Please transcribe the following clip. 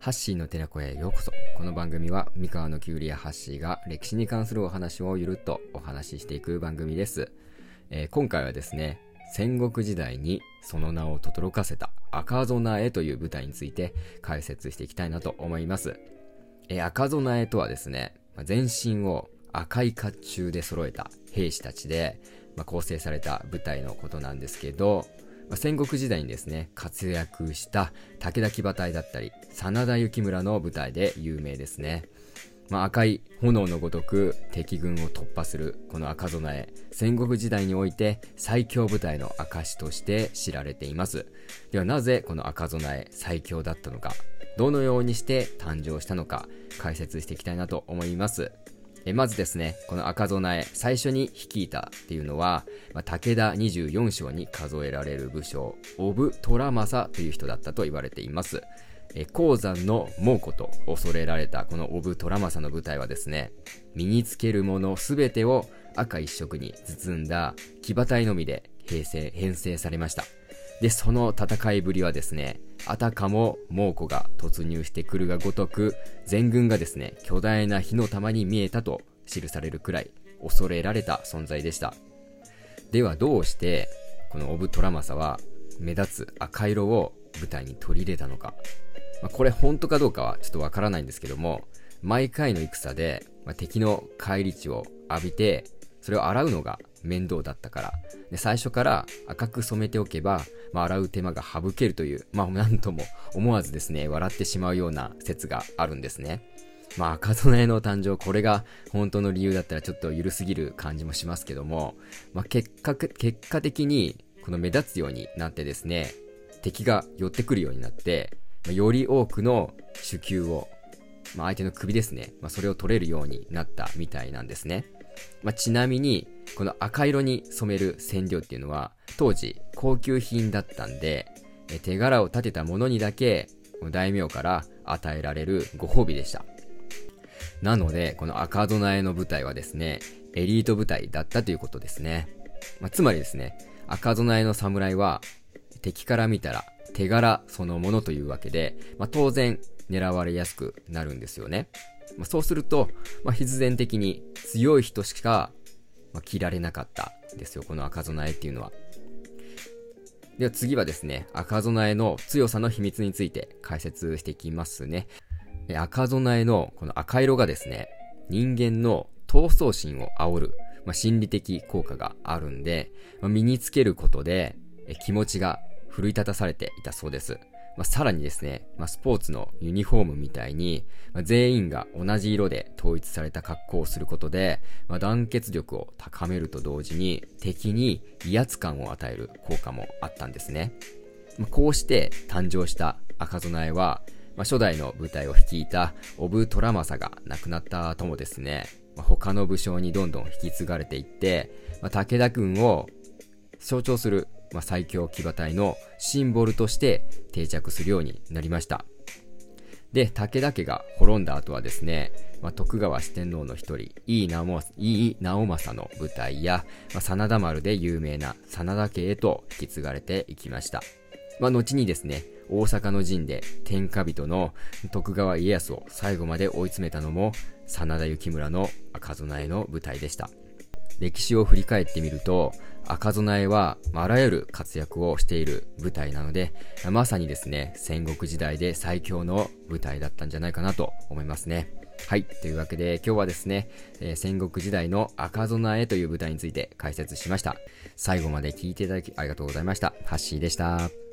ハッシーの寺子へようこそ。この番組は、三河のキュウリやハッシーが歴史に関するお話をゆるっとお話ししていく番組です。えー、今回はですね、戦国時代にその名を轟かせた赤備えという舞台について解説していきたいなと思います。えー、赤備えとはですね、全身を赤い甲冑で揃えた兵士たちで、まあ、構成された舞台のことなんですけど、まあ、戦国時代にですね、活躍した武田騎馬隊だったり、真田幸村の舞台で有名ですね。まあ、赤い炎のごとく敵軍を突破するこの赤備え、戦国時代において最強部隊の証として知られています。ではなぜこの赤備え最強だったのか、どのようにして誕生したのか解説していきたいなと思います。えまずですね、この赤備え、最初に率いたっていうのは、まあ、武田24将に数えられる武将、オブ・トラマサという人だったと言われています。え鉱山の猛虎と恐れられたこのオブ・トラマサの部隊はですね、身につけるものすべてを赤一色に包んだ騎馬隊のみで編成、編成されました。で、その戦いぶりはですね、あたかも猛虎が突入してくるがごとく、全軍がですね、巨大な火の玉に見えたと記されるくらい恐れられた存在でした。ではどうして、このオブトラマサは目立つ赤色を舞台に取り入れたのか。まあ、これ本当かどうかはちょっとわからないんですけども、毎回の戦で、まあ、敵の返り血を浴びて、それを洗うのが面倒だったから、で最初から赤く染めておけば、まあ、洗う手間が省けるという、まあ、なんとも思わずですね、笑ってしまうような説があるんですね。まあ、赤備えの誕生、これが本当の理由だったらちょっと緩すぎる感じもしますけども、まあ、結果、結果的に、この目立つようになってですね、敵が寄ってくるようになって、まあ、より多くの手球を、まあ、相手の首ですね、まあ、それを取れるようになったみたいなんですね。まあ、ちなみに、この赤色に染める染料っていうのは、当時高級品だったんで、手柄を立てた者にだけ、大名から与えられるご褒美でした。なので、この赤備えの部隊はですね、エリート部隊だったということですね。まあ、つまりですね、赤備えの侍は、敵から見たら手柄そのものというわけで、まあ、当然狙われやすくなるんですよね。まあ、そうすると、まあ、必然的に強い人しか、まあ、着られなかったですよ、この赤備えっていうのは。では次はですね、赤備えの強さの秘密について解説していきますね。赤備えのこの赤色がですね、人間の闘争心を煽る、まあ、心理的効果があるんで、まあ、身につけることで気持ちが奮い立たされていたそうです。まあ、さらにですね、まあ、スポーツのユニフォームみたいに、まあ、全員が同じ色で統一された格好をすることで、ま、団結力を高めると同時に敵に威圧感を与える効果もあったんですね。ま、こうして誕生した赤備えは、ま、初代の部隊を率いたオブ・トラマサが亡くなった後もですね、ま、他の武将にどんどん引き継がれていって、ま、武田軍を象徴するまあ、最強騎馬隊のシンボルとして定着するようになりました。で、武田家が滅んだ後はですね、まあ、徳川四天王の一人、井伊直政の舞台や、まあ、真田丸で有名な真田家へと引き継がれていきました。まあ、後にですね、大阪の陣で天下人の徳川家康を最後まで追い詰めたのも、真田幸村の赤備えの舞台でした。歴史を振り返ってみると、赤備えは、あらゆる活躍をしている舞台なので、まさにですね、戦国時代で最強の舞台だったんじゃないかなと思いますね。はい。というわけで今日はですね、えー、戦国時代の赤備えという舞台について解説しました。最後まで聞いていただきありがとうございました。ハッシーでした。